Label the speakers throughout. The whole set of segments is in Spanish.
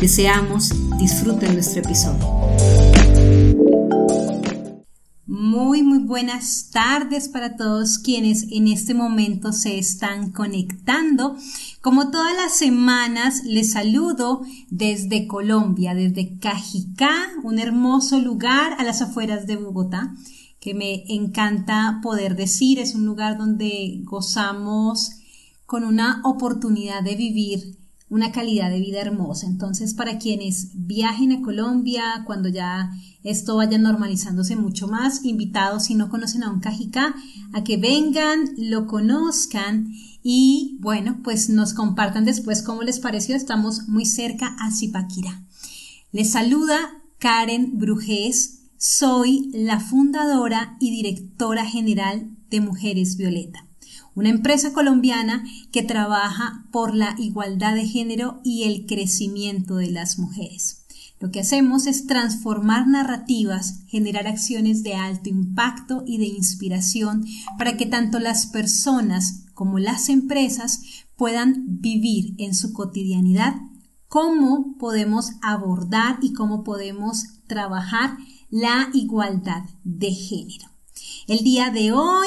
Speaker 1: Deseamos disfruten nuestro episodio. Muy, muy buenas tardes para todos quienes en este momento se están conectando. Como todas las semanas, les saludo desde Colombia, desde Cajicá, un hermoso lugar a las afueras de Bogotá, que me encanta poder decir. Es un lugar donde gozamos con una oportunidad de vivir una calidad de vida hermosa. Entonces, para quienes viajen a Colombia, cuando ya esto vaya normalizándose mucho más, invitados si no conocen a un Cajicá, a que vengan, lo conozcan y bueno, pues nos compartan después cómo les pareció. Estamos muy cerca a Zipaquirá. Les saluda Karen Brujés. Soy la fundadora y directora general de Mujeres Violeta una empresa colombiana que trabaja por la igualdad de género y el crecimiento de las mujeres. Lo que hacemos es transformar narrativas, generar acciones de alto impacto y de inspiración para que tanto las personas como las empresas puedan vivir en su cotidianidad cómo podemos abordar y cómo podemos trabajar la igualdad de género. El día de hoy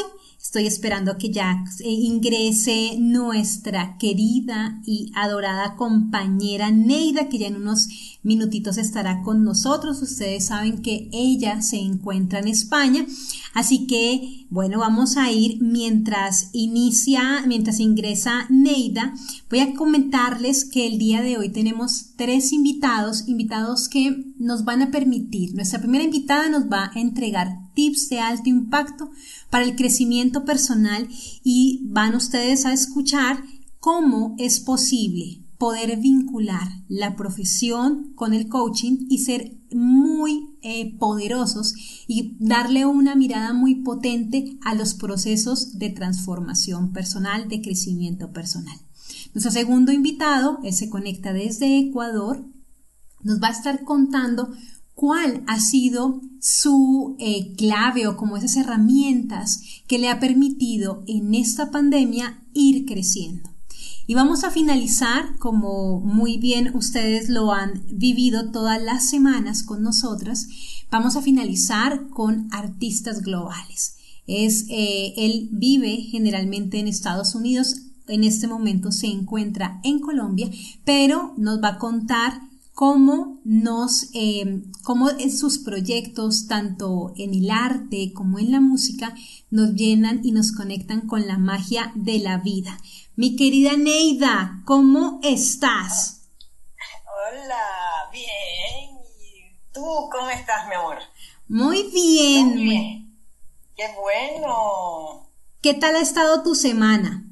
Speaker 1: Estoy esperando que ya eh, ingrese nuestra querida y adorada compañera Neida, que ya en unos minutitos estará con nosotros. Ustedes saben que ella se encuentra en España. Así que, bueno, vamos a ir mientras inicia, mientras ingresa Neida. Voy a comentarles que el día de hoy tenemos tres invitados, invitados que nos van a permitir. Nuestra primera invitada nos va a entregar tips de alto impacto para el crecimiento personal y van ustedes a escuchar cómo es posible poder vincular la profesión con el coaching y ser muy eh, poderosos y darle una mirada muy potente a los procesos de transformación personal, de crecimiento personal. Nuestro segundo invitado, él se conecta desde Ecuador, nos va a estar contando cuál ha sido su eh, clave o como esas herramientas que le ha permitido en esta pandemia ir creciendo. Y vamos a finalizar, como muy bien ustedes lo han vivido todas las semanas con nosotras, vamos a finalizar con artistas globales. Es, eh, él vive generalmente en Estados Unidos, en este momento se encuentra en Colombia, pero nos va a contar cómo nos, eh, cómo sus proyectos, tanto en el arte como en la música, nos llenan y nos conectan con la magia de la vida. Mi querida Neida, ¿cómo estás?
Speaker 2: Hola, bien. ¿Tú cómo estás, mi amor?
Speaker 1: Muy bien. Muy bien.
Speaker 2: Qué bueno.
Speaker 1: ¿Qué tal ha estado tu semana?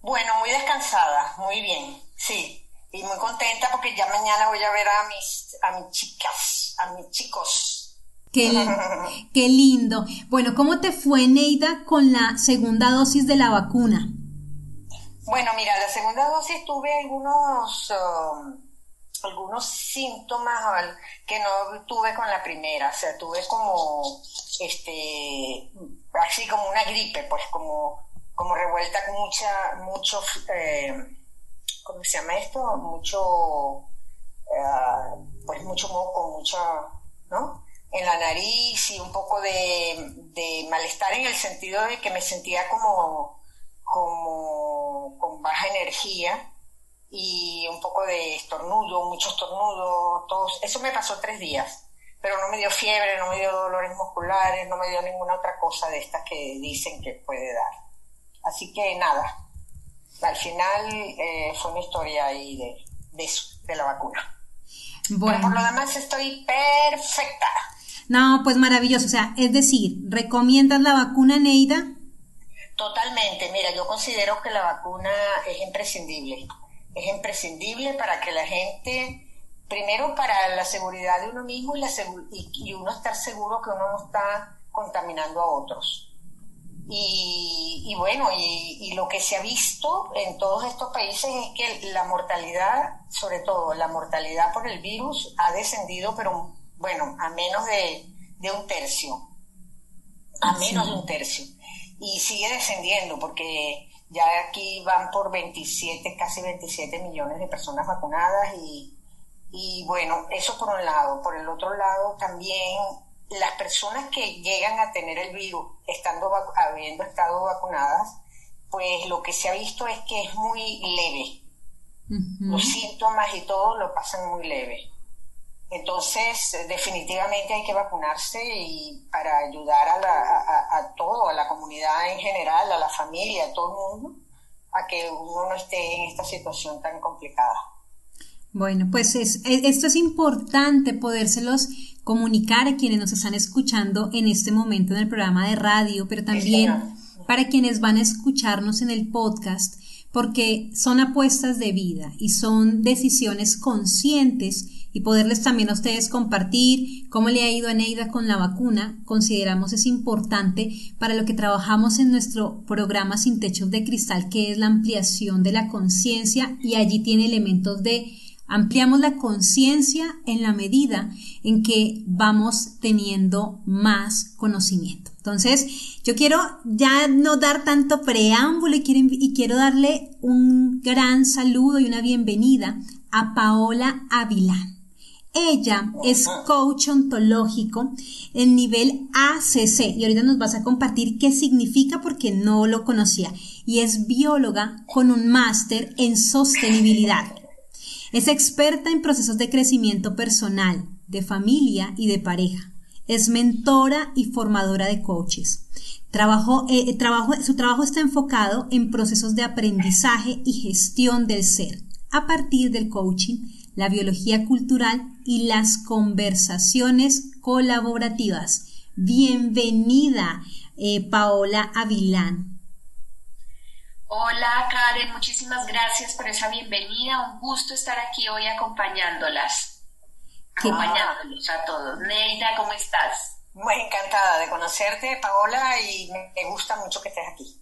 Speaker 2: Bueno, muy descansada, muy bien, sí. Y muy contenta porque ya mañana voy a ver a mis, a mis chicas, a mis chicos.
Speaker 1: Qué, qué lindo. Bueno, ¿cómo te fue, Neida, con la segunda dosis de la vacuna?
Speaker 2: Bueno, mira, la segunda dosis tuve algunos, um, algunos síntomas que no tuve con la primera, o sea, tuve como, este, así como una gripe, pues como, como revuelta con mucha, mucho, eh, ¿cómo se llama esto? Mucho, eh, pues mucho moco, mucha, ¿no? En la nariz y un poco de, de malestar en el sentido de que me sentía como, como con baja energía y un poco de estornudo, mucho estornudo, todos. Eso me pasó tres días, pero no me dio fiebre, no me dio dolores musculares, no me dio ninguna otra cosa de estas que dicen que puede dar. Así que nada, al final eh, fue una historia ahí de, de eso, de la vacuna. Bueno. Pero por lo demás estoy perfecta.
Speaker 1: No, pues maravilloso. O sea, es decir, ¿recomiendas la vacuna Neida?
Speaker 2: Totalmente, mira, yo considero que la vacuna es imprescindible. Es imprescindible para que la gente primero para la seguridad de uno mismo y, la y, uno estar seguro que uno no está contaminando a otros. Y, bueno, y, lo que se ha visto en todos estos países es que la mortalidad, sobre todo la mortalidad por el virus, ha descendido, pero bueno, a menos de, un tercio. A menos de un tercio. Y sigue descendiendo porque ya aquí van por 27, casi 27 millones de personas vacunadas y, y bueno, eso por un lado. Por el otro lado, también las personas que llegan a tener el virus estando habiendo estado vacunadas, pues lo que se ha visto es que es muy leve. Los síntomas y todo lo pasan muy leve. Entonces, definitivamente hay que vacunarse y para ayudar a, la, a, todo, a la comunidad en general, a la familia, a todo el mundo, a que uno no esté en esta situación tan complicada.
Speaker 1: Bueno, pues es, esto es importante podérselos comunicar a quienes nos están escuchando en este momento en el programa de radio, pero también para quienes van a escucharnos en el podcast, porque son apuestas de vida y son decisiones conscientes y poderles también a ustedes compartir cómo le ha ido a Neida con la vacuna, consideramos es importante para lo que trabajamos en nuestro programa Sin Techos de Cristal, que es la ampliación de la conciencia y allí tiene elementos de Ampliamos la conciencia en la medida en que vamos teniendo más conocimiento. Entonces, yo quiero ya no dar tanto preámbulo y quiero, darle un gran saludo y una bienvenida a Paola Avilán. Ella es coach ontológico en nivel ACC y ahorita nos vas a compartir qué significa porque no lo conocía y es bióloga con un máster en sostenibilidad. Es experta en procesos de crecimiento personal, de familia y de pareja. Es mentora y formadora de coaches. Trabajo, eh, eh, su trabajo está enfocado en procesos de aprendizaje y gestión del ser a partir del coaching, la biología cultural y las conversaciones colaborativas. Bienvenida, eh, Paola Avilán.
Speaker 3: Hola Karen, muchísimas gracias por esa bienvenida. Un gusto estar aquí hoy acompañándolas. Acompañándolos a todos. Neida, ¿cómo estás?
Speaker 2: Muy encantada de conocerte, Paola, y me gusta mucho que estés aquí.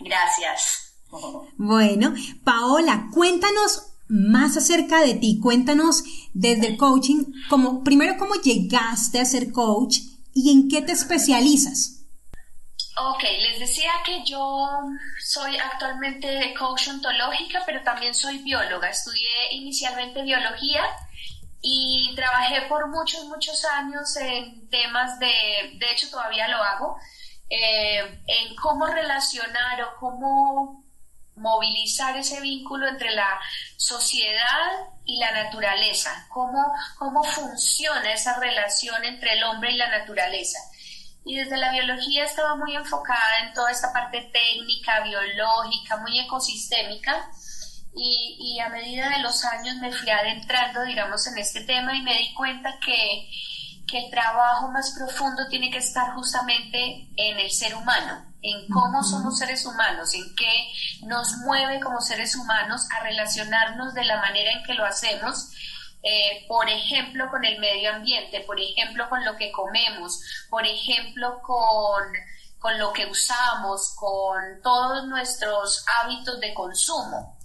Speaker 3: Gracias.
Speaker 1: Bueno, Paola, cuéntanos más acerca de ti. Cuéntanos desde el coaching, como, primero cómo llegaste a ser coach y en qué te especializas.
Speaker 3: Ok, les decía que yo soy actualmente coach ontológica, pero también soy bióloga. Estudié inicialmente biología y trabajé por muchos, muchos años en temas de, de hecho todavía lo hago, eh, en cómo relacionar o cómo movilizar ese vínculo entre la sociedad y la naturaleza, cómo, cómo funciona esa relación entre el hombre y la naturaleza y desde la biología estaba muy enfocada en toda esta parte técnica, biológica, muy ecosistémica. Y, y, a medida de los años me fui adentrando, digamos, en este tema y me di cuenta que, que el trabajo más profundo tiene que estar justamente en el ser humano, en cómo somos seres humanos, en qué nos mueve como seres humanos a relacionarnos de la manera en que lo hacemos eh, por ejemplo, con el medio ambiente, por ejemplo, con lo que comemos, por ejemplo, con, con lo que usamos, con todos nuestros hábitos de consumo.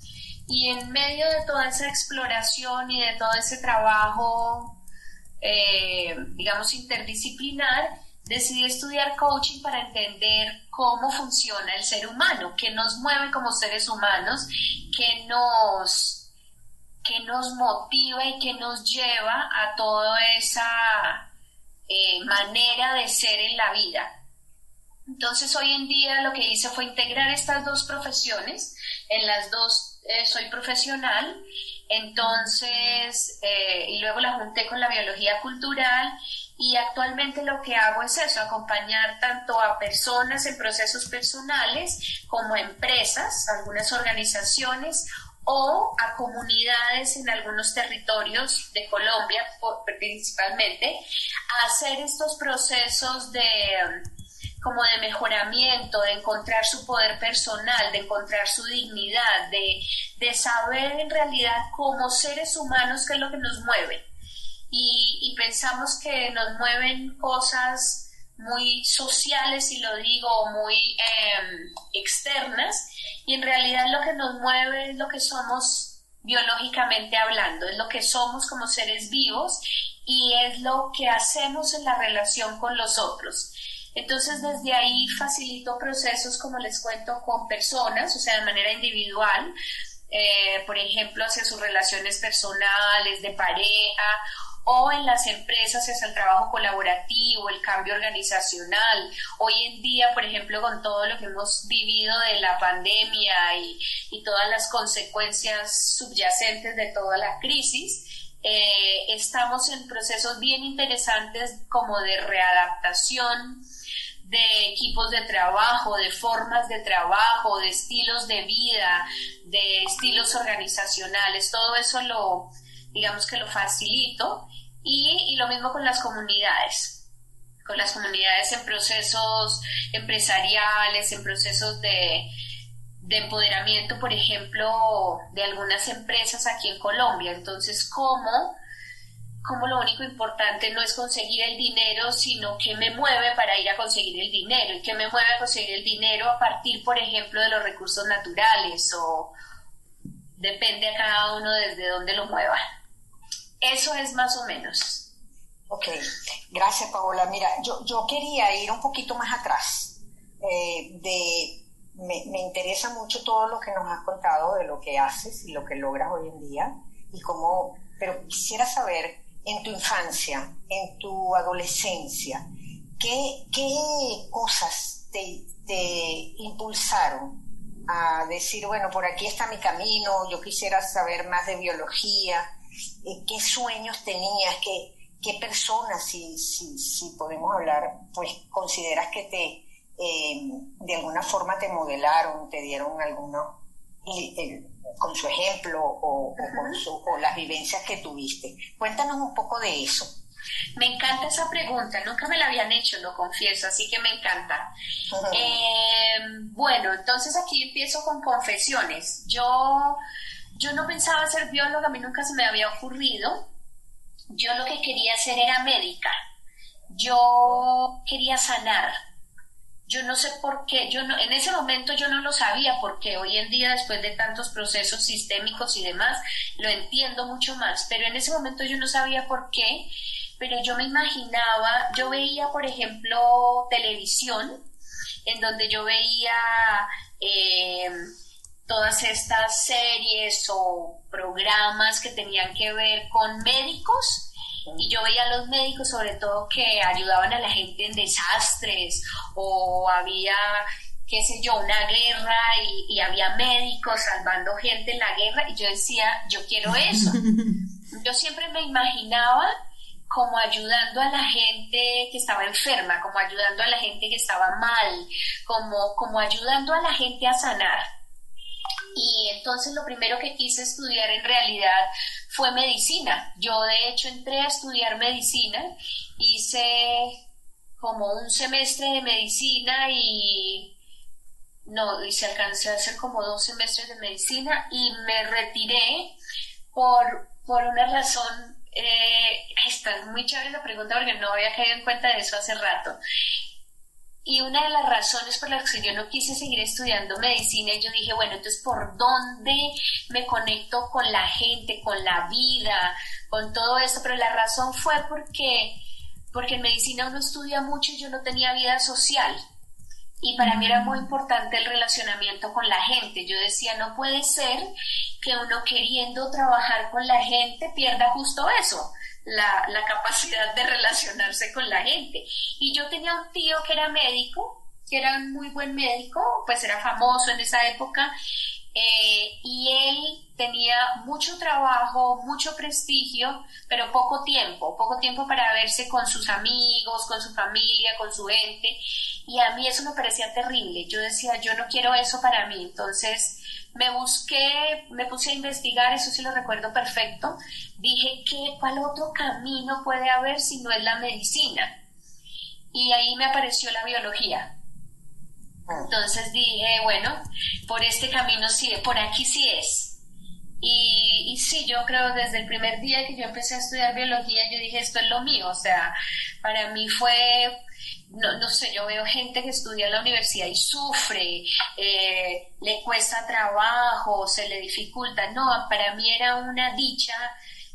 Speaker 3: Y en medio de toda esa exploración y de todo ese trabajo, eh, digamos, interdisciplinar, decidí estudiar coaching para entender cómo funciona el ser humano, qué nos mueve como seres humanos, qué nos nos motiva y que nos lleva a toda esa eh, manera de ser en la vida. Entonces hoy en día lo que hice fue integrar estas dos profesiones, en las dos eh, soy profesional, entonces, eh, y luego la junté con la biología cultural y actualmente lo que hago es eso, acompañar tanto a personas en procesos personales como a empresas, algunas organizaciones o a comunidades en algunos territorios de Colombia principalmente a hacer estos procesos de, como de mejoramiento, de encontrar su poder personal, de encontrar su dignidad, de, de saber en realidad como seres humanos qué es lo que nos mueve. Y, y pensamos que nos mueven cosas muy sociales, si lo digo, muy em, externas, y en realidad lo que nos mueve es lo que somos biológicamente hablando, es lo que somos como seres vivos y es lo que hacemos en la relación con los otros. Entonces, desde ahí facilito procesos, como les cuento, con personas, o sea, de manera individual, eh, por ejemplo, hacia sus relaciones personales, de pareja, o en las empresas hacia el trabajo colaborativo, el cambio organizacional. Hoy en día, por ejemplo, con todo lo que hemos vivido de la pandemia y, y todas las consecuencias subyacentes de toda la crisis, eh, estamos en procesos bien interesantes como de readaptación, de equipos de trabajo, de formas de trabajo, de estilos de vida, de estilos organizacionales, todo eso lo, digamos que lo facilito y, lo mismo con las comunidades, con las comunidades en procesos empresariales, en procesos de, de empoderamiento, por ejemplo, de algunas empresas aquí en Colombia. Entonces, ¿cómo? como lo único importante no es conseguir el dinero, sino que me mueve para ir a conseguir el dinero y que me mueve a conseguir el dinero a partir, por ejemplo, de los recursos naturales o depende a cada uno desde dónde lo mueva. Eso es más o menos.
Speaker 2: Ok, gracias Paola. Mira, yo, yo quería ir un poquito más atrás. Eh, de, me, interesa mucho todo lo que nos has contado de lo que haces y lo que logras hoy en día y cómo, pero quisiera saber en tu infancia, en tu adolescencia, ¿qué, cosas te, impulsaron a decir, bueno, por aquí está mi camino, yo quisiera saber más de biología, eh, qué sueños tenías, qué, qué personas, si, si, si podemos hablar, pues consideras que te, eh, de alguna forma te modelaron, te dieron algunos con su ejemplo o, con las vivencias que tuviste. Cuéntanos un poco de eso.
Speaker 3: Me encanta esa pregunta, nunca me la habían hecho, lo confieso, así que me encanta. Eh, bueno, entonces aquí empiezo con confesiones. Yo, yo no pensaba ser bióloga, a mí nunca se me había ocurrido. Yo lo que quería hacer era médica. Yo quería sanar, yo no sé por qué, yo no, en ese momento yo no lo sabía porque hoy en día después de tantos procesos sistémicos y demás lo entiendo mucho más, pero en ese momento yo no sabía por qué, pero yo me imaginaba, yo veía por ejemplo televisión en donde yo veía eh, todas estas series o programas que tenían que ver con médicos y yo veía a los médicos sobre todo que ayudaban a la gente en desastres o había qué sé yo, una guerra y, había médicos salvando gente en la guerra y yo decía, yo quiero eso. Yo siempre me imaginaba como ayudando a la gente que estaba enferma, como ayudando a la gente que estaba mal, como, como ayudando a la gente a sanar. Y entonces lo primero que quise estudiar en realidad fue medicina. Yo de hecho entré a estudiar medicina, hice como un semestre de medicina y no, y se alcancé a hacer como dos semestres de medicina y me retiré por, por una razón, eh, está muy chévere la pregunta porque no había caído en cuenta de eso hace rato. Y una de las razones por las que yo no quise seguir estudiando medicina, yo dije, bueno, entonces, ¿por dónde me conecto con la gente, con la vida, con todo esto? Pero la razón fue porque, porque en medicina uno estudia mucho y yo no tenía vida social. Y para mí era muy importante el relacionamiento con la gente. Yo decía, no puede ser que uno queriendo trabajar con la gente pierda justo eso la, la capacidad de relacionarse con la gente. Y yo tenía un tío que era médico, que era un muy buen médico, pues era famoso en esa época, eh, y él tenía mucho trabajo, mucho prestigio, pero poco tiempo, poco tiempo para verse con sus amigos, con su familia, con su gente, y a mí eso me parecía terrible. Yo decía, yo no quiero eso para mí, entonces me busqué, me puse a investigar, eso sí lo recuerdo perfecto, dije, ¿qué, ¿cuál otro camino puede haber si no es la medicina? y ahí me apareció la biología. Entonces dije, bueno, por este camino sí, por aquí sí es. Y, y, sí, yo creo desde el primer día que yo empecé a estudiar biología, yo dije, esto es lo mío. O sea, para mí fue, no, no sé, yo veo gente que estudia en la universidad y sufre, eh, le cuesta trabajo, se le dificulta. No, para mí era una dicha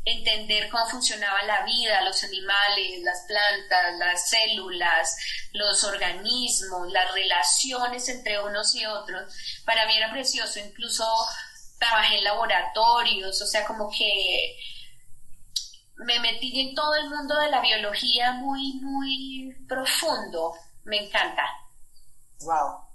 Speaker 3: entender cómo funcionaba la vida, los animales, las plantas, las células, los organismos, las relaciones entre unos y otros. Para mí era precioso, incluso trabajé en laboratorios, o sea, como que me metí en todo el mundo de la biología muy, muy profundo. Me encanta.
Speaker 2: Wow.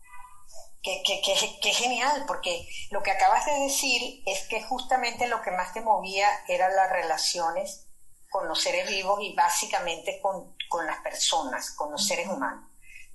Speaker 2: Qué, qué, qué, genial, porque lo que acabas de decir es que justamente lo que más te movía eran las relaciones con los seres vivos y básicamente con, con las personas, con los seres humanos.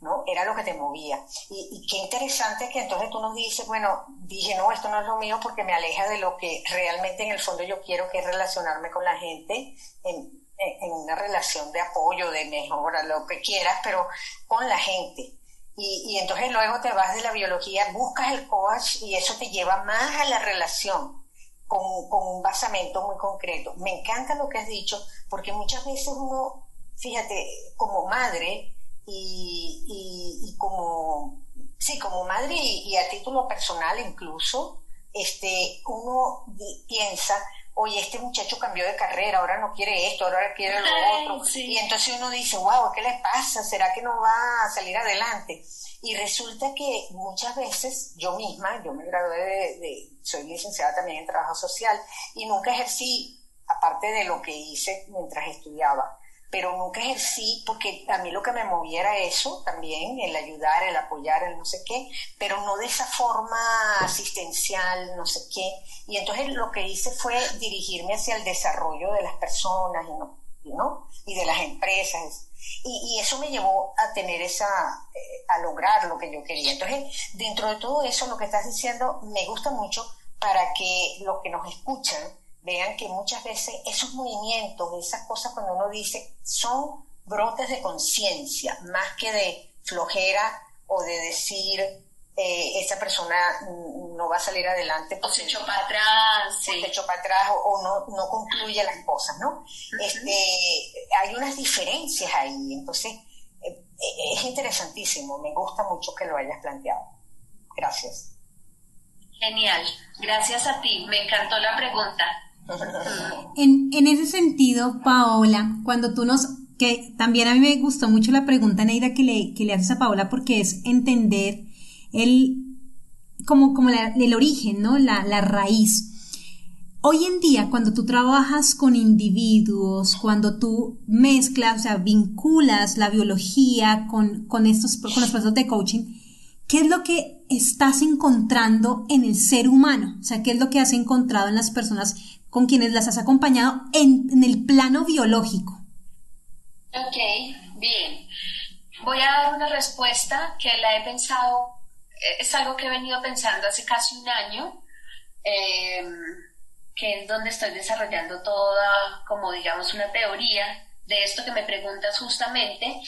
Speaker 2: ¿no? Era lo que te movía. Y, qué interesante que entonces tú nos dices, bueno, dije, no, esto no es lo mío porque me aleja de lo que realmente en el fondo yo quiero, que es relacionarme con la gente en, una relación de apoyo, de mejora, lo que quieras, pero con la gente. Y, y, entonces luego te vas de la biología, buscas el coach y eso te lleva más a la relación con, con un basamento muy concreto. Me encanta lo que has dicho porque muchas veces uno, fíjate, como madre, y, y, como, sí, como madre y, a título personal incluso, este, uno piensa, oye, este muchacho cambió de carrera, ahora no quiere esto, ahora quiere lo otro. Y entonces uno dice, wow, ¿qué le pasa? ¿Será que no va a salir adelante? Y resulta que muchas veces yo misma, yo me gradué de, de, soy licenciada también en trabajo social y nunca ejercí, aparte de lo que hice mientras estudiaba, pero nunca ejercí porque a mí lo que me movía era eso también, el ayudar, el apoyar, el no sé qué, pero no de esa forma asistencial, no sé qué. Y entonces lo que hice fue dirigirme hacia el desarrollo de las personas y, ¿no? y de las empresas. Y, eso me llevó a tener esa, eh, a lograr lo que yo quería. Entonces, dentro de todo eso, lo que estás diciendo me gusta mucho para que los que nos escuchan vean que muchas veces esos movimientos, esas cosas cuando uno dice, son brotes de conciencia, más que de flojera o de decir, eh, esa persona no va a salir adelante.
Speaker 3: O se echó para atrás.
Speaker 2: Se echó para atrás o, no, no, concluye las cosas, ¿no? este, hay unas diferencias ahí, entonces eh, eh, es interesantísimo, me gusta mucho que lo hayas planteado. Gracias.
Speaker 3: Genial, gracias a ti, me encantó la pregunta.
Speaker 1: En, en, ese sentido, Paola, cuando tú nos, que también a mí me gustó mucho la pregunta, Neida, que le, que le haces a Paola, porque es entender el, como, como el origen, ¿no? La, la raíz. Hoy en día, cuando tú trabajas con individuos, cuando tú mezclas, o sea, vinculas la biología con, con estos, con los procesos de coaching, ¿qué es lo que estás encontrando en el ser humano? O sea, ¿qué es lo que has encontrado en las personas con quienes las has acompañado en, el plano biológico.
Speaker 3: Ok, bien. Voy a dar una respuesta que la he pensado, eh, es algo que he venido pensando hace casi un año, em, que es donde estoy desarrollando toda, como digamos, una teoría de esto que me preguntas justamente,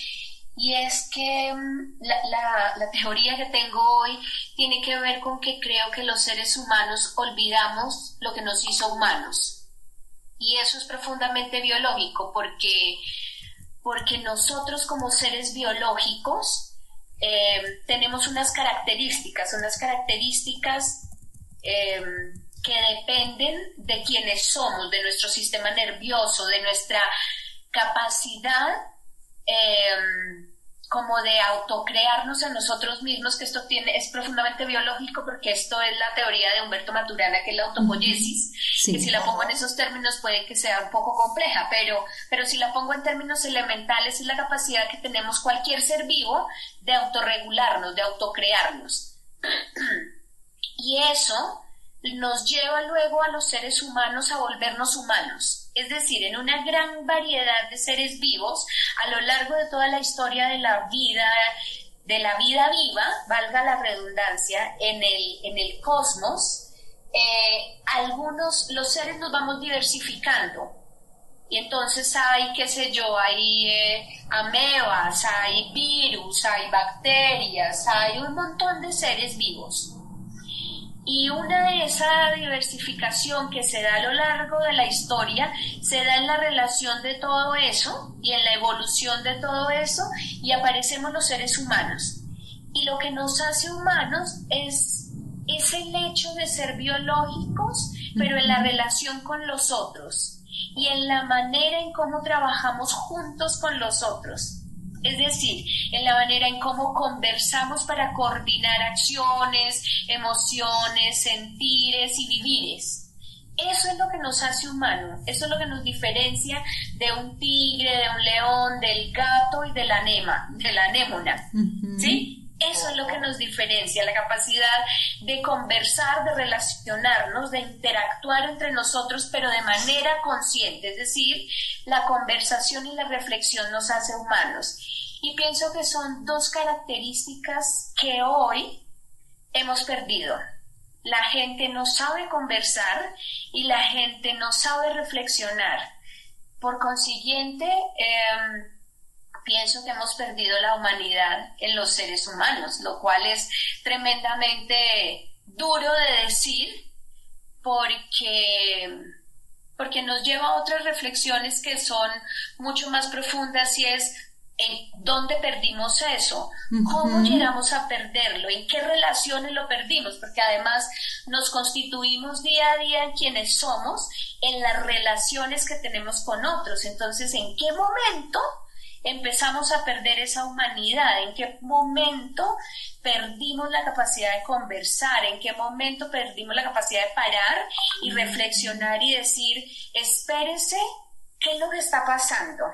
Speaker 3: y es que mm, la, la, teoría que tengo hoy tiene que ver con que creo que los seres humanos olvidamos lo que nos hizo humanos. Y eso es profundamente biológico porque, porque nosotros como seres biológicos eh, tenemos unas características, unas características eh, que dependen de quienes somos, de nuestro sistema nervioso, de nuestra capacidad Em, como de autocrearnos a nosotros mismos, que esto tiene, es profundamente biológico porque esto es la teoría de Humberto Maturana, que es la autopoiesis, que si la pongo en esos términos puede que sea un poco compleja, pero, pero si la pongo en términos elementales es la capacidad que tenemos cualquier ser vivo de autorregularnos, de autocrearnos. y eso nos lleva luego a los seres humanos a volvernos humanos es decir, en una gran variedad de seres vivos a lo largo de toda la historia de la vida, de la vida viva, valga la redundancia, en el, en el cosmos, eh, algunos, los seres nos vamos diversificando Y entonces hay, qué sé yo, hay eh, amebas, hay virus, hay bacterias, hay un montón de seres vivos. Y una de esa diversificación que se da a lo largo de la historia se da en la relación de todo eso y en la evolución de todo eso y aparecemos los seres humanos. Y lo que nos hace humanos es, es el hecho de ser biológicos, pero en la relación con los otros y en la manera en cómo trabajamos juntos con los otros. Es decir, en la manera en cómo conversamos para coordinar acciones, emociones, sentires y vivires. Eso es lo que nos hace humanos, eso es lo que nos diferencia de un tigre, de un león, del gato y de la anema, de la anémona. ¿Sí? Eso es lo que nos diferencia, la capacidad de conversar, de relacionarnos, de interactuar entre nosotros, pero de manera consciente. Es decir, la conversación y la reflexión nos hace humanos. Y pienso que son dos características que hoy hemos perdido. La gente no sabe conversar y la gente no sabe reflexionar. Por consiguiente, eh, pienso que hemos perdido la humanidad en los seres humanos, lo cual es tremendamente duro de decir porque, porque nos lleva a otras reflexiones que son mucho más profundas y es en dónde perdimos eso, cómo llegamos a perderlo, en qué relaciones lo perdimos, porque además nos constituimos día a día en quienes somos, en las relaciones que tenemos con otros. Entonces, ¿en qué momento empezamos a perder esa humanidad, en qué momento perdimos la capacidad de conversar, en qué momento perdimos la capacidad de parar y reflexionar y decir, espérese, ¿qué es lo que está pasando?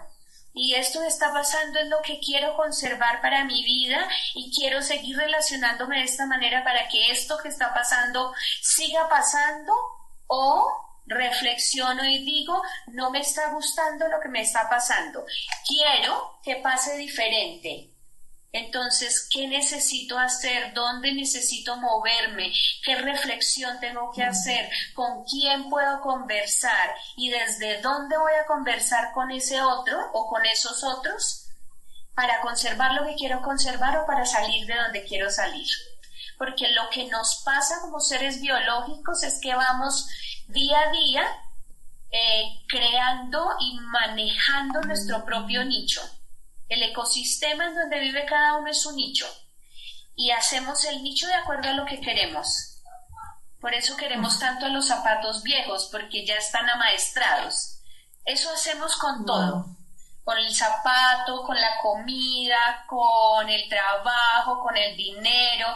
Speaker 3: Y esto que está pasando es lo que quiero conservar para mi vida y quiero seguir relacionándome de esta manera para que esto que está pasando siga pasando o reflexiono y digo, no me está gustando lo que me está pasando, quiero que pase diferente. Entonces, ¿qué necesito hacer? ¿Dónde necesito moverme? ¿Qué reflexión tengo que hacer? ¿Con quién puedo conversar? ¿Y desde dónde voy a conversar con ese otro o con esos otros? Para conservar lo que quiero conservar o para salir de donde quiero salir. Porque lo que nos pasa como seres biológicos es que vamos día a día eh, creando y manejando nuestro propio nicho. El ecosistema en donde vive cada uno es un nicho y hacemos el nicho de acuerdo a lo que queremos. Por eso queremos tanto a los zapatos viejos, porque ya están amaestrados. Eso hacemos con todo, con el zapato, con la comida, con el trabajo, con el dinero.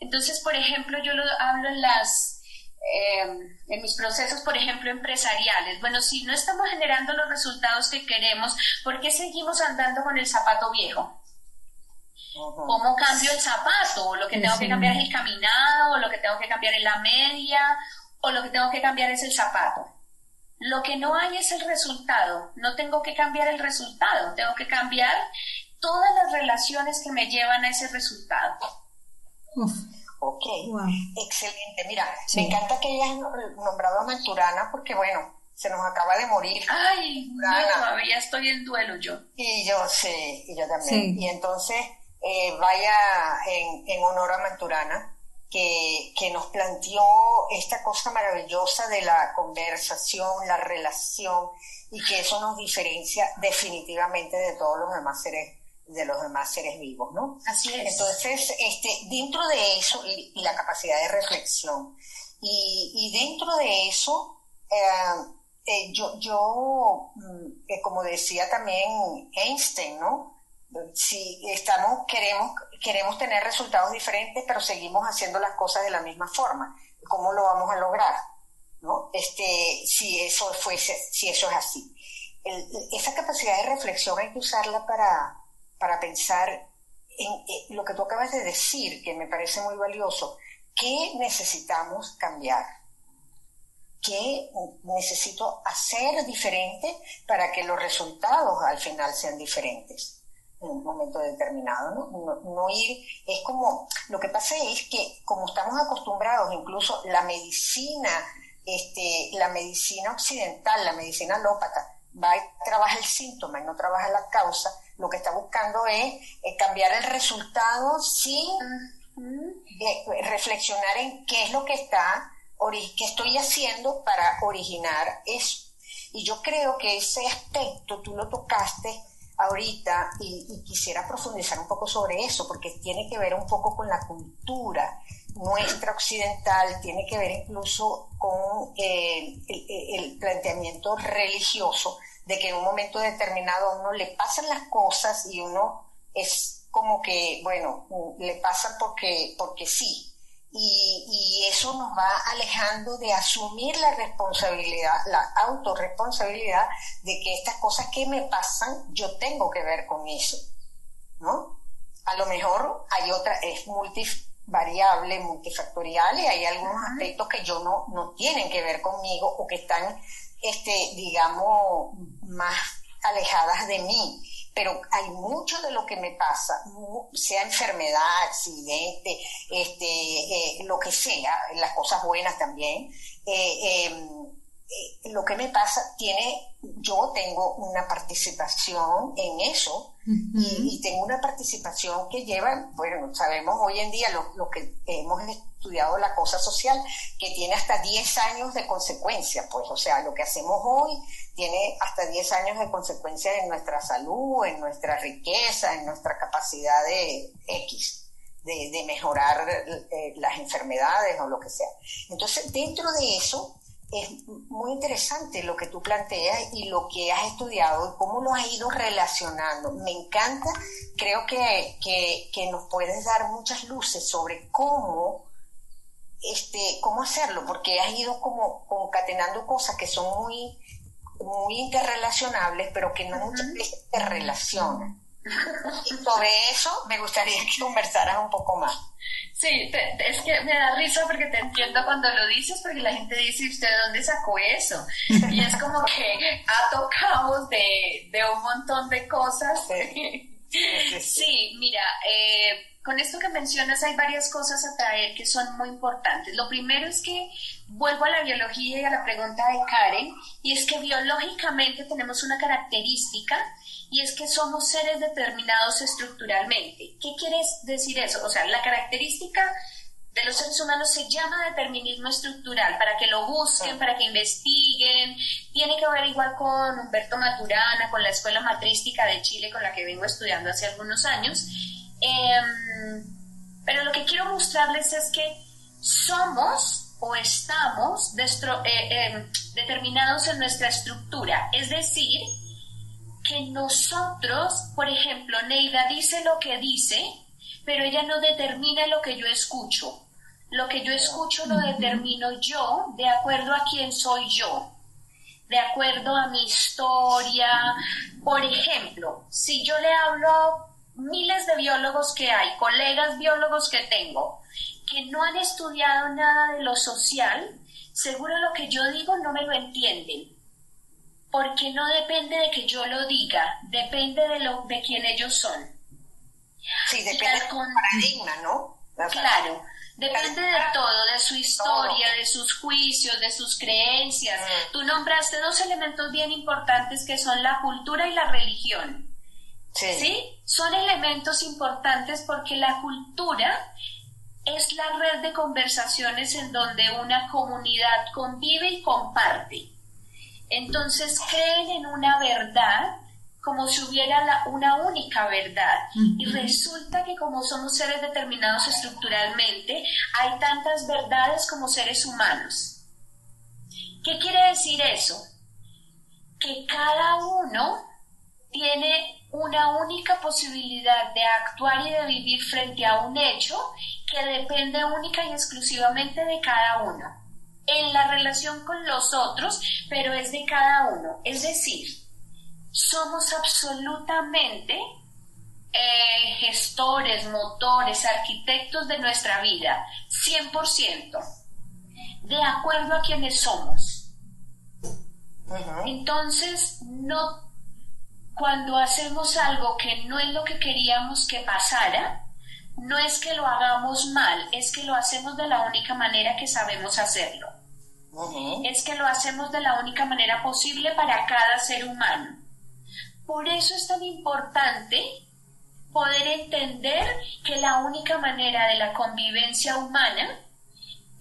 Speaker 3: Entonces, por ejemplo, yo lo hablo en las Em, en mis procesos, por ejemplo, empresariales. Bueno, si no estamos generando los resultados que queremos, ¿por qué seguimos andando con el zapato viejo? ¿Cómo cambio el zapato? ¿O lo que tengo que cambiar es el caminado? ¿O lo que tengo que cambiar es la media? ¿O lo que tengo que cambiar es el zapato? Lo que no hay es el resultado. No tengo que cambiar el resultado. Tengo que cambiar todas las relaciones que me llevan a ese resultado.
Speaker 2: Ok, excelente. Mira, me encanta que hayas nombrado a Manturana porque, bueno, se nos acaba de morir.
Speaker 3: Ay, todavía estoy en duelo yo.
Speaker 2: Y yo sí, y yo también. Y entonces, eh, vaya en, en, honor a Manturana, que, que nos planteó esta cosa maravillosa de la conversación, la relación, y que eso nos diferencia definitivamente de todos los demás seres de los demás seres vivos, ¿no?
Speaker 3: Así es.
Speaker 2: Entonces, este, dentro de eso, y, la capacidad de reflexión, y, dentro de eso, eh, eh, yo, yo mm, eh, como decía también Einstein, ¿no? Si estamos, queremos, queremos tener resultados diferentes, pero seguimos haciendo las cosas de la misma forma, ¿cómo lo vamos a lograr? ¿No? Este, si eso fuese, si eso es así. esa capacidad de reflexión hay que usarla para, para pensar en lo que tú acabas de decir, que me parece muy valioso. ¿Qué necesitamos cambiar? ¿Qué necesito hacer diferente para que los resultados al final sean diferentes en un momento determinado? ¿no? Ir, es como, lo que pasa es que como estamos acostumbrados, incluso la medicina, este, la medicina occidental, la medicina alópata, va y trabaja el síntoma y no trabaja la causa, lo que está buscando es, cambiar el resultado sin eh, reflexionar en qué es lo que está, qué estoy haciendo para originar eso. Y yo creo que ese aspecto tú lo tocaste ahorita y, quisiera profundizar un poco sobre eso, porque tiene que ver un poco con la cultura nuestra occidental, tiene que ver incluso con eh, el, planteamiento religioso de que en un momento determinado a uno le pasan las cosas y uno es como que, bueno, le pasan porque, porque sí, y, eso nos va alejando de asumir la responsabilidad, la autorresponsabilidad de que estas cosas que me pasan, yo tengo que ver con eso, ¿no? A lo mejor hay otra, es multivariable, multifactorial y hay algunos aspectos que yo no, no tienen que ver conmigo o que están, este, digamos, más alejadas de mí. Pero hay mucho de lo que me pasa, sea enfermedad, accidente, este, eh, lo que sea, las cosas buenas también, eh, em, eh, lo que me pasa tiene, yo tengo una participación en eso y, tengo una participación que lleva, bueno, sabemos hoy en día lo, que hemos estudiado la cosa social, que tiene hasta 10 años de consecuencia, pues, o sea, lo que hacemos hoy tiene hasta 10 años de consecuencia en nuestra salud, en nuestra riqueza, en nuestra capacidad de X. De, mejorar eh, las enfermedades o lo que sea. Entonces, dentro de eso, es muy interesante lo que tú planteas y lo que has estudiado y cómo lo has ido relacionando. Me encanta, creo que, que, nos puedes dar muchas luces sobre cómo, este, cómo hacerlo, porque has ido como concatenando cosas que son muy, muy interrelacionables, pero que no muchas veces se relacionan. Y sobre eso me gustaría que conversaras un poco más.
Speaker 3: Sí, es que me da risa porque te entiendo cuando lo dices, porque la gente dice, ¿usted dónde sacó eso? Y es como que ha tocado de, de un montón de cosas. Sí, mira, eh, con esto que mencionas hay varias cosas a traer que son muy importantes. Lo primero es que vuelvo a la biología y a la pregunta de Karen, y es que biológicamente tenemos una característica y es que somos seres determinados estructuralmente. ¿Qué quiere decir eso? O sea, la característica de los seres humanos se llama determinismo estructural, para que lo busquen, para que investiguen. Tiene que ver igual con Humberto Maturana, con la Escuela Matrística de Chile, con la que vengo estudiando hace algunos años. Em, pero lo que quiero mostrarles es que somos o estamos eh, em, determinados en nuestra estructura, es decir, que nosotros, por ejemplo, Neida dice lo que dice, pero ella no determina lo que yo escucho. Lo que yo escucho lo determino yo de acuerdo a quién soy yo, de acuerdo a mi historia. Por ejemplo, si yo le hablo a miles de biólogos que hay, colegas biólogos que tengo, que no han estudiado nada de lo social, seguro lo que yo digo no me lo entienden porque no depende de que yo lo diga, depende de lo de quién ellos son.
Speaker 2: Sí, depende del paradigma, ¿no?
Speaker 3: claro, depende de todo, de su historia, de sus juicios, de sus creencias. Mm. Tú nombraste dos elementos bien importantes que son la cultura y la religión. Sí. ¿Sí? Son elementos importantes porque la cultura es la red de conversaciones en donde una comunidad convive y comparte. Entonces creen en una verdad como si hubiera una única verdad. Y resulta que como somos seres determinados estructuralmente, hay tantas verdades como seres humanos. ¿Qué quiere decir eso? Que cada uno tiene una única posibilidad de actuar y de vivir frente a un hecho que depende única y exclusivamente de cada uno en la relación con los otros, pero es de cada uno. Es decir, somos absolutamente eh, gestores, motores, arquitectos de nuestra vida, 100%, de acuerdo a quienes somos. Entonces, no, cuando hacemos algo que no es lo que queríamos que pasara, no es que lo hagamos mal, es que lo hacemos de la única manera que sabemos hacerlo. Es que lo hacemos de la única manera posible para cada ser humano. Por eso es tan importante poder entender que la única manera de la convivencia humana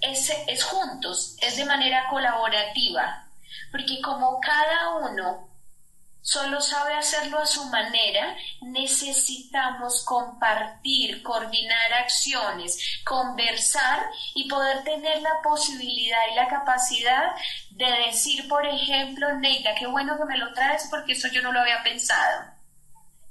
Speaker 3: es, es juntos, es de manera colaborativa, porque como cada uno solo sabe hacerlo a su manera, necesitamos compartir, coordinar acciones, conversar y poder tener la posibilidad y la capacidad de decir, por ejemplo, Neida, qué bueno que me lo traes porque eso yo no lo había pensado.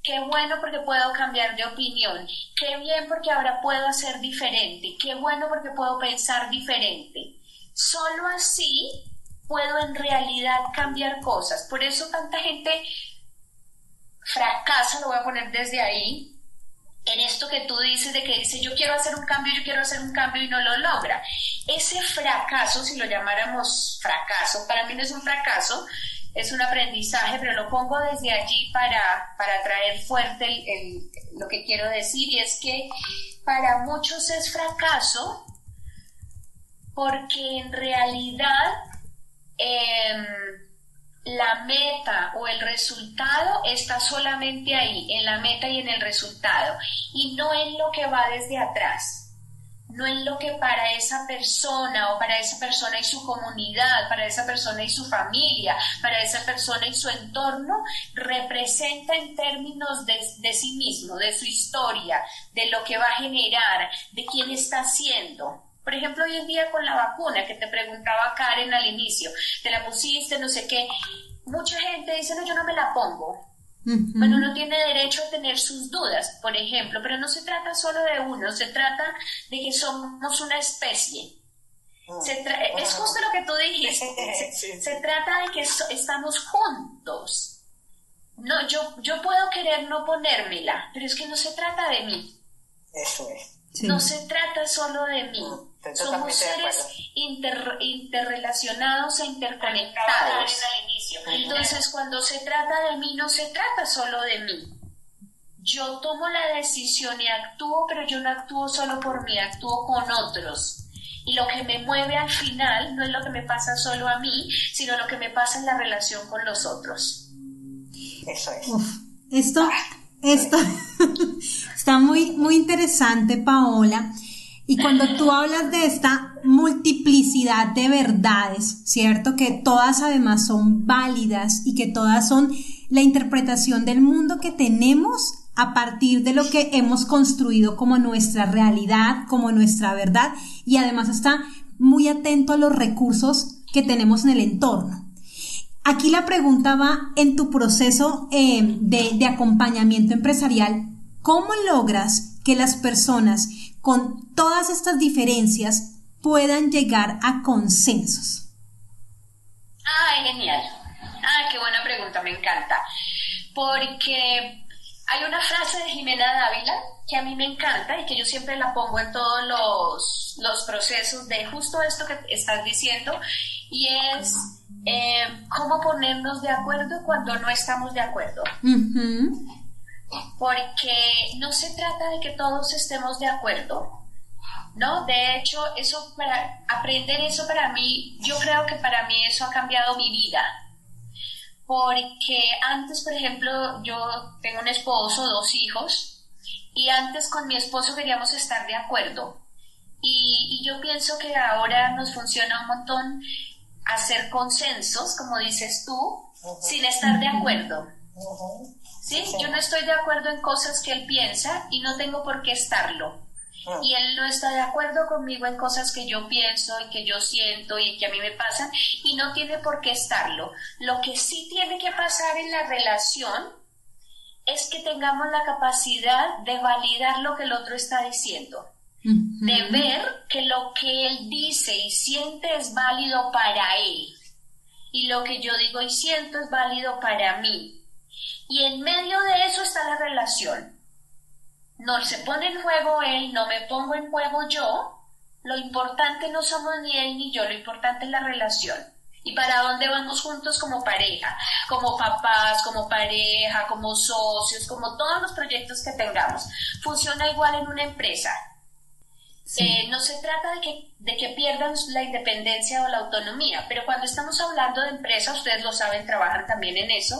Speaker 3: Qué bueno porque puedo cambiar de opinión. Qué bien porque ahora puedo hacer diferente. Qué bueno porque puedo pensar diferente. Solo así puedo en realidad cambiar cosas. Por eso tanta gente fracasa, lo voy a poner desde ahí, en esto que tú dices de que dice yo quiero hacer un cambio, yo quiero hacer un cambio y no lo logra. Ese fracaso, si lo llamáramos fracaso, para mí no es un fracaso, es un aprendizaje, pero lo pongo desde allí para, para traer fuerte lo que quiero decir y es que para muchos es fracaso porque en realidad Em, la meta o el resultado está solamente ahí, en la meta y en el resultado, y no en lo que va desde atrás, no en lo que para esa persona o para esa persona y su comunidad, para esa persona y su familia, para esa persona y su entorno, representa en términos de, de sí mismo, de su historia, de lo que va a generar, de quién está haciendo. Por ejemplo, hoy en día con la vacuna que te preguntaba Karen al inicio, te la pusiste, no sé qué, mucha gente dice, no, yo no me la pongo. Bueno, uno tiene derecho a tener sus dudas, por ejemplo, pero no se trata solo de uno, se trata de que somos una especie. Mm. es justo lo que tú dijiste, se, trata de que estamos juntos. No, yo, yo puedo querer no ponérmela, pero es que no se trata de mí.
Speaker 2: Eso es.
Speaker 3: No se trata solo de mí. Somos seres interrelacionados e interconectados. Entonces, cuando se trata de mí, no se trata solo de mí. Yo tomo la decisión y actúo, pero yo no actúo solo por mí, actúo con otros. Y lo que me mueve al final no es lo que me pasa solo a mí, sino lo que me pasa en la relación con los otros.
Speaker 2: Eso es.
Speaker 1: esto, esto está muy, muy interesante, Paola. Y cuando tú hablas de esta multiplicidad de verdades, ¿cierto? Que todas además son válidas y que todas son la interpretación del mundo que tenemos a partir de lo que hemos construido como nuestra realidad, como nuestra verdad, y además está muy atento a los recursos que tenemos en el entorno. Aquí la pregunta va en tu proceso eh, de, de acompañamiento empresarial, ¿cómo logras que las personas con todas estas diferencias puedan llegar a consensos?
Speaker 3: Ah, genial. Ah, qué buena pregunta, me encanta. Porque hay una frase de Jimena Dávila que a mí me encanta y que yo siempre la pongo en todos los, los procesos de justo esto que estás diciendo y es eh, cómo ponernos de acuerdo cuando no estamos de acuerdo porque no se trata de que todos estemos de acuerdo, ¿no? De hecho, eso para aprender eso para mí, yo creo que para mí eso ha cambiado mi vida. Porque antes, por ejemplo, yo tengo un esposo, dos hijos, y antes con mi esposo queríamos estar de acuerdo. Y, yo pienso que ahora nos funciona un montón hacer consensos, como dices tú, sin estar de acuerdo. ¿Sí? Yo no estoy de acuerdo en cosas que él piensa y no tengo por qué estarlo. Ah. Y él no está de acuerdo conmigo en cosas que yo pienso y que yo siento y que a mí me pasan y no tiene por qué estarlo. Lo que sí tiene que pasar en la relación es que tengamos la capacidad de validar lo que el otro está diciendo. De ver que lo que él dice y siente es válido para él. Y lo que yo digo y siento es válido para mí y en medio de eso está la relación. No se pone en juego él, no me pongo en juego yo. Lo importante no somos ni él ni yo, lo importante es la relación. ¿Y para dónde vamos juntos como pareja? Como papás, como pareja, como socios, como todos los proyectos que tengamos. Funciona igual en una empresa. Eh, no se trata de que, de que pierdan la independencia o la autonomía, pero cuando estamos hablando de empresa, ustedes lo saben, trabajan también en eso,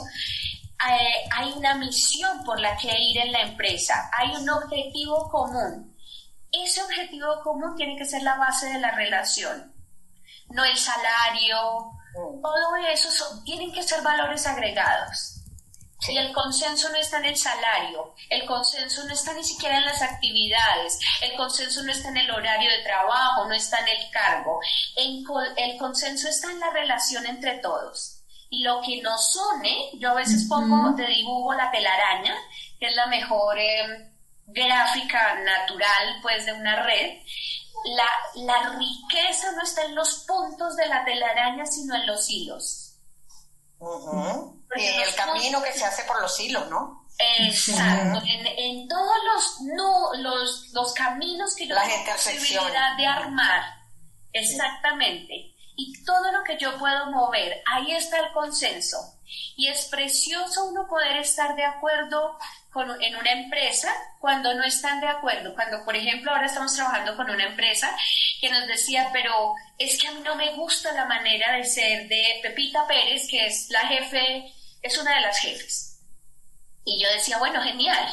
Speaker 3: eh, hay una misión por la que ir en la empresa, hay un objetivo común. Ese objetivo común tiene que ser la base de la relación, no el salario, mm. todo eso tienen que ser valores agregados. Y el consenso no está en el salario, el consenso no está ni siquiera en las actividades, el consenso no está en el horario de trabajo, no está en el cargo. El, consenso está en la relación entre todos. Y lo que nos une, yo a veces pongo de dibujo la telaraña, que es la mejor eh, gráfica natural pues de una red. La, la riqueza no está en los puntos de la telaraña, sino en los hilos.
Speaker 2: Y en el camino que se hace por los hilos, ¿no?
Speaker 3: Exacto, en, todos los, no, los, los caminos que yo
Speaker 2: Las tengo posibilidad
Speaker 3: de armar, exactamente, y todo lo que yo puedo mover, ahí está el consenso. Y es precioso uno poder estar de acuerdo en una empresa cuando no están de acuerdo. Cuando, por ejemplo, ahora estamos trabajando con una empresa que nos decía, pero es que a mí no me gusta la manera de ser de Pepita Pérez, que es la jefe, es una de las jefes. Y yo decía, bueno, genial,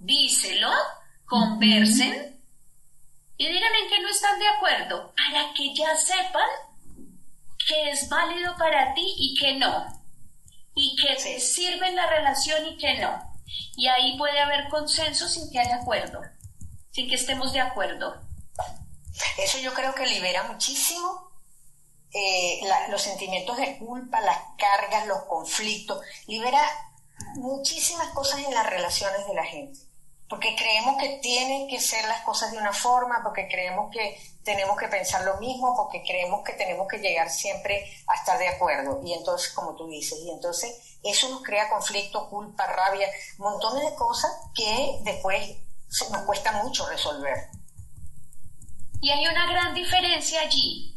Speaker 3: díselo, conversen y digan en qué no están de acuerdo, para que ya sepan que es válido para ti y que no, y que te sirve en la relación y que no. Y ahí puede haber consenso sin que haya acuerdo, sin que estemos de acuerdo.
Speaker 2: Eso yo creo que libera muchísimo eh, los sentimientos de culpa, las cargas, los conflictos, libera muchísimas cosas en las relaciones de la gente. Porque creemos que tienen que ser las cosas de una forma, porque creemos que tenemos que pensar lo mismo, porque creemos que tenemos que llegar siempre a estar de acuerdo. Y entonces, como tú dices, y entonces eso nos crea conflicto, culpa, rabia, montones de cosas que después nos cuesta mucho resolver.
Speaker 3: Y hay una gran diferencia allí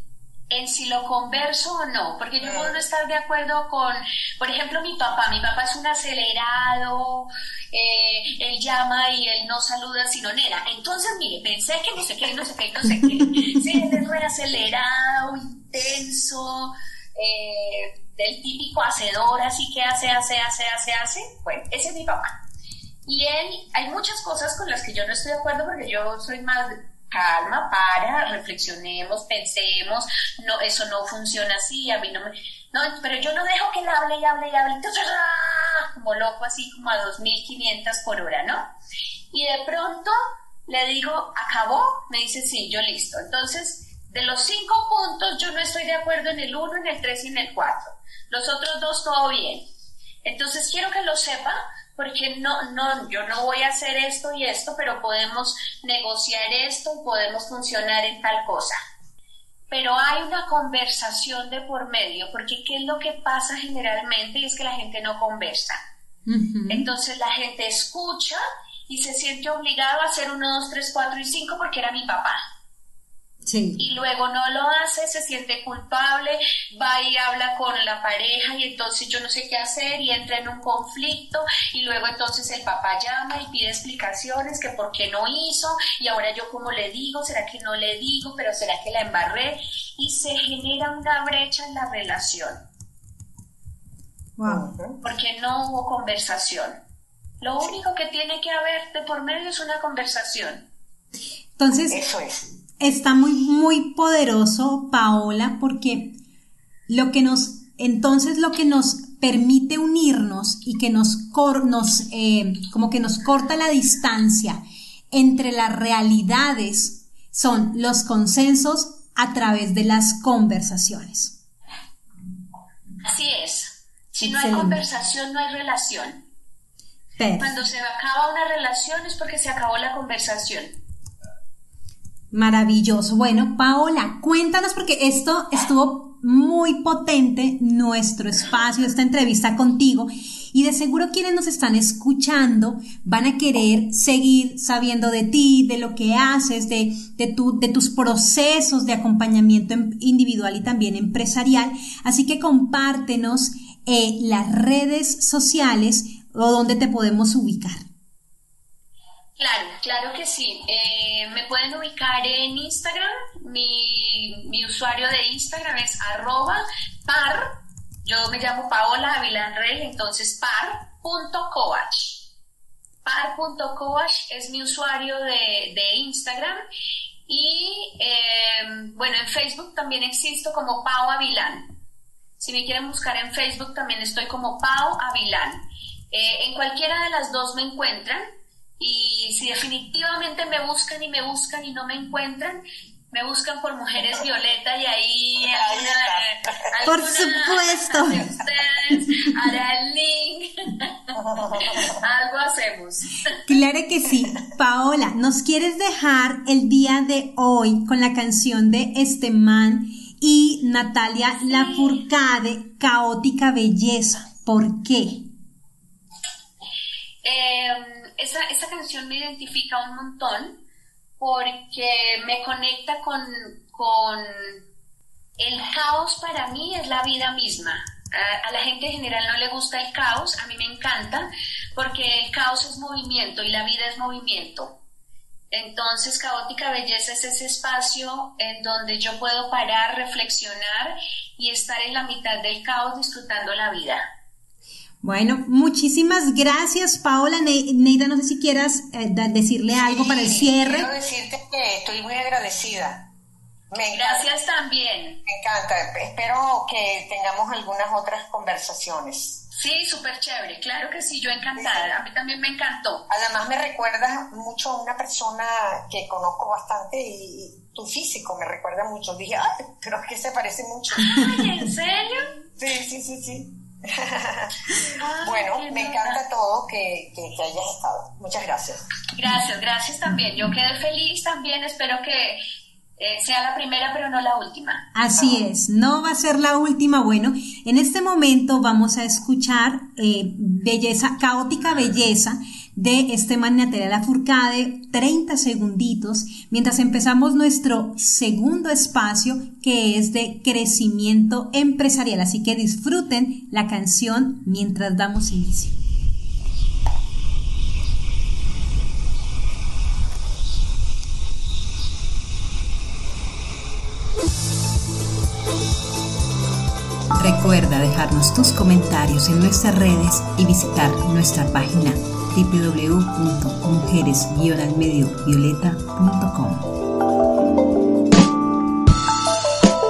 Speaker 3: en si lo converso o no, porque yo puedo no estar de acuerdo con, por ejemplo, mi papá, mi papá es un acelerado, eh, él llama y él no saluda sino nena, entonces mire, pensé que no sé qué, no sé qué, no sé qué, sí, él es re acelerado, intenso, eh, del típico hacedor, así que hace, hace, hace, hace, hace, bueno, ese es mi papá. Y él, hay muchas cosas con las que yo no estoy de acuerdo porque yo soy más calma, para, reflexionemos, pensemos, no, eso no funciona así, a mí no me... No, pero yo no dejo que él hable y hable y hable, como loco, así como a 2.500 por hora, ¿no? Y de pronto le digo, ¿acabó? Me dice, sí, yo listo. Entonces, de los cinco puntos, yo no estoy de acuerdo en el 1, en el 3 y en el 4. Los otros dos, todo bien. Entonces, quiero que lo sepa porque no, no, yo no voy a hacer esto y esto, pero podemos negociar esto y podemos funcionar en tal cosa. Pero hay una conversación de por medio, porque ¿qué es lo que pasa generalmente? Y es que la gente no conversa. Entonces la gente escucha y se siente obligado a hacer uno, dos, tres, cuatro y cinco porque era mi papá. Y luego no lo hace, se siente culpable, va y habla con la pareja y entonces yo no sé qué hacer y entra en un conflicto y luego entonces el papá llama y pide explicaciones que por qué no hizo y ahora yo cómo le digo, será que no le digo, pero será que la embarré y se genera una brecha en la relación. Porque no hubo conversación. Lo único que tiene que haber de por medio es una conversación.
Speaker 1: Entonces,
Speaker 2: eso es
Speaker 1: está muy, muy poderoso, Paola, porque lo que nos, entonces lo que nos permite unirnos y que nos, nos eh, como que nos corta la distancia entre las realidades son los consensos a través de las conversaciones.
Speaker 3: Así es. Si no hay conversación, no hay relación. Cuando se acaba una relación es porque se acabó la conversación.
Speaker 1: Maravilloso. Bueno, Paola, cuéntanos porque esto estuvo muy potente, nuestro espacio, esta entrevista contigo. Y de seguro quienes nos están escuchando van a querer seguir sabiendo de ti, de lo que haces, de, de, tu, de tus procesos de acompañamiento em, individual y también empresarial. Así que compártenos eh, las redes sociales o donde te podemos ubicar.
Speaker 3: Claro, claro que sí. Eh, me pueden ubicar en Instagram. Mi, mi, usuario de Instagram es arroba par. Yo me llamo Paola Avilán Rey, entonces par.coach. Par.coach es mi usuario de, de Instagram. Y eh, bueno, en Facebook también existo como Pau Avilán. Si me quieren buscar en Facebook también estoy como Pau Avilán. Eh, en cualquiera de las dos me encuentran. Y si definitivamente me buscan y me buscan y no me encuentran, me buscan por Mujeres Violeta y ahí alguna,
Speaker 1: por supuesto.
Speaker 3: ustedes hará el link. Algo hacemos.
Speaker 1: Claro que sí. Paola nos quieres dejar el día de hoy con la canción de este man y Natalia Lafourcade caótica belleza ¿por qué?
Speaker 3: Eh, esa, canción me identifica un montón porque me conecta con, con el caos para mí es la vida misma. A, la gente en general no le gusta el caos, a mí me encanta porque el caos es movimiento y la vida es movimiento. Entonces, caótica belleza es ese espacio en donde yo puedo parar, reflexionar y estar en la mitad del caos disfrutando la vida.
Speaker 1: Bueno, muchísimas gracias, Paola. Neida, no sé si quieras eh, decirle algo para el cierre.
Speaker 2: Quiero decirte que estoy muy agradecida.
Speaker 3: Me gracias también.
Speaker 2: Me encanta. Espero que tengamos algunas otras conversaciones.
Speaker 3: Sí, súper chévere. Claro que sí, yo encantada. A mí también me encantó.
Speaker 2: Además, me recuerda mucho a una persona que conozco bastante y, tu físico me recuerda mucho. Dije, ay, pero es que se parece mucho.
Speaker 3: ¿en serio?
Speaker 2: Sí, sí, sí, sí. bueno, me encanta todo que, que, hayas estado. Muchas gracias.
Speaker 3: Gracias, gracias también. Yo quedé feliz también. Espero que eh, sea la primera, pero no la última.
Speaker 1: Así es, no va a ser la última. Bueno, en este momento vamos a escuchar eh, Belleza, Caótica Belleza de este la Furcade, 30 segunditos, mientras empezamos nuestro segundo espacio que es de crecimiento empresarial. Así que disfruten la canción mientras damos inicio. Recuerda dejarnos tus comentarios en nuestras redes y visitar nuestra página www.mujeres-violeta.com.